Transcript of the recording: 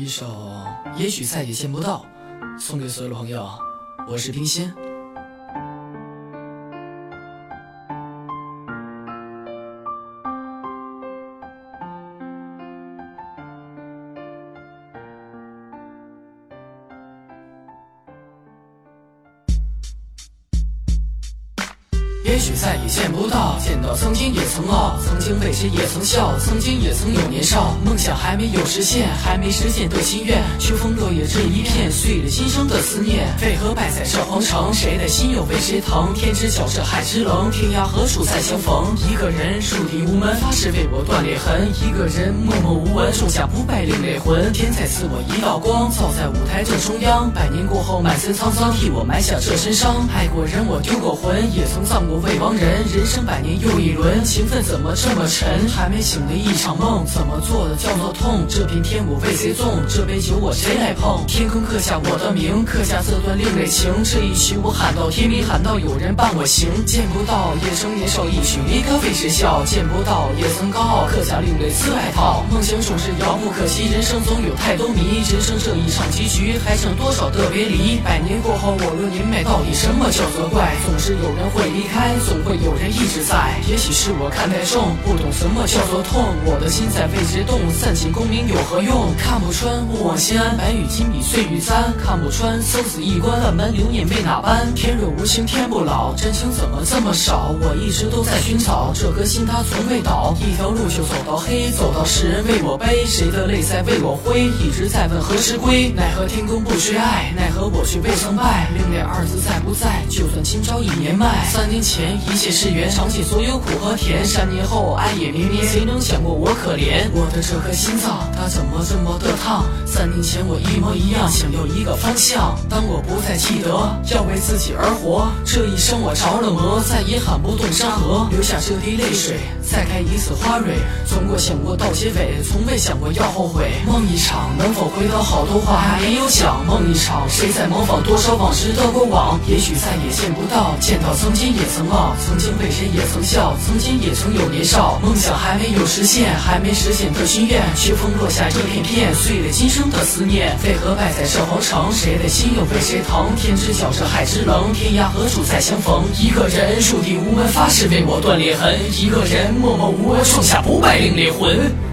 一首也许再也见不到，送给所有的朋友，我是冰心。也许再也见不到，见到曾经也曾傲，曾经为谁也曾笑，曾经也曾有年少，梦想还没有实现，还没实现的心愿。秋风落叶这一片，碎了心生的思念。为何败在这皇城？谁的心又为谁疼？天之角，这海之冷，天涯何处再相逢？一个人树敌无门，发誓为我断裂痕。一个人默默无闻，种下不败另类魂。天再赐我一道光，照在舞台正中央。百年过后，满身沧桑，替我埋下这身伤。爱过人，我丢过魂，也曾葬我。未亡人，人生百年又一轮，情分怎么这么沉？还没醒的一场梦，怎么做的叫做痛？这片天我为谁纵？这杯酒我谁来碰？天空刻下我的名，刻下这段另类情。这一曲我喊到天明，喊到有人伴我行。见不到也曾年少，一曲离歌为谁笑？见不到也曾高傲，刻下另类刺外套。梦想总是遥不可及，人生总有太多谜。人生这一场棋局，还剩多少的别离？百年过后，我论年迈，到底什么叫责怪？总是有人会离开。总会有人一直在，也许是我看太重，不懂什么叫做痛。我的心在为谁动？散尽功名有何用？看不穿勿忘心安，白羽金笔碎玉簪。看不穿生死一关，暗门留念为哪般？天若无情天不老，真情怎么这么少？我一直都在寻找这颗心，它从未倒。一条路就走到黑，走到世人为我悲，谁的泪在为我挥？一直在问何时归？奈何天公不缺爱，奈何我却未曾败。另类二字在不在？就算今朝已年迈，三年前前。一切是缘，尝尽所有苦和甜。三年后，爱也绵绵，谁能想过我可怜？我的这颗心脏，它怎么这么的烫？三年前我一模一样，想要一个方向。当我不再记得要为自己而活，这一生我着了魔，再也喊不动山河，留下这滴泪水，再开一次花蕊。从过想过到结尾，从未想过要后悔。梦一场，能否回到好多话还没有讲？梦一场，谁在模仿多少往事的过往？也许再也见不到，见到曾经也曾曾经为谁也曾笑，曾经也曾有年少，梦想还没有实现，还没实现的心愿。秋风落下一片片，碎了今生的思念。为何败在这皇城？谁的心又为谁疼？天之角，这海之冷，天涯何处再相逢？一个人树敌无门，发誓为我断裂痕。一个人默默无闻，创下不败另类魂。